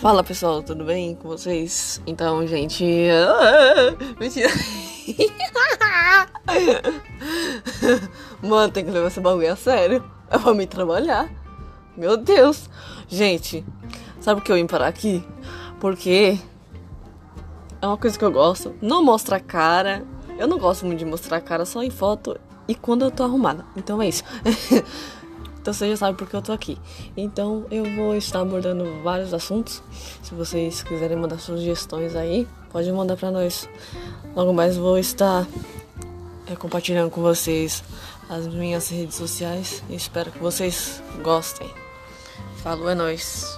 Fala pessoal, tudo bem com vocês? Então, gente. Mentira. Mano, tem que levar esse bagulho a sério. É pra me trabalhar. Meu Deus. Gente, sabe o que eu vim parar aqui? Porque é uma coisa que eu gosto. Não mostra a cara. Eu não gosto muito de mostrar a cara só em foto e quando eu tô arrumada. Então é isso. Então você já sabe porque eu tô aqui. Então eu vou estar abordando vários assuntos. Se vocês quiserem mandar sugestões aí, pode mandar pra nós. Logo mais vou estar é, compartilhando com vocês as minhas redes sociais. Espero que vocês gostem. Falou, é nóis.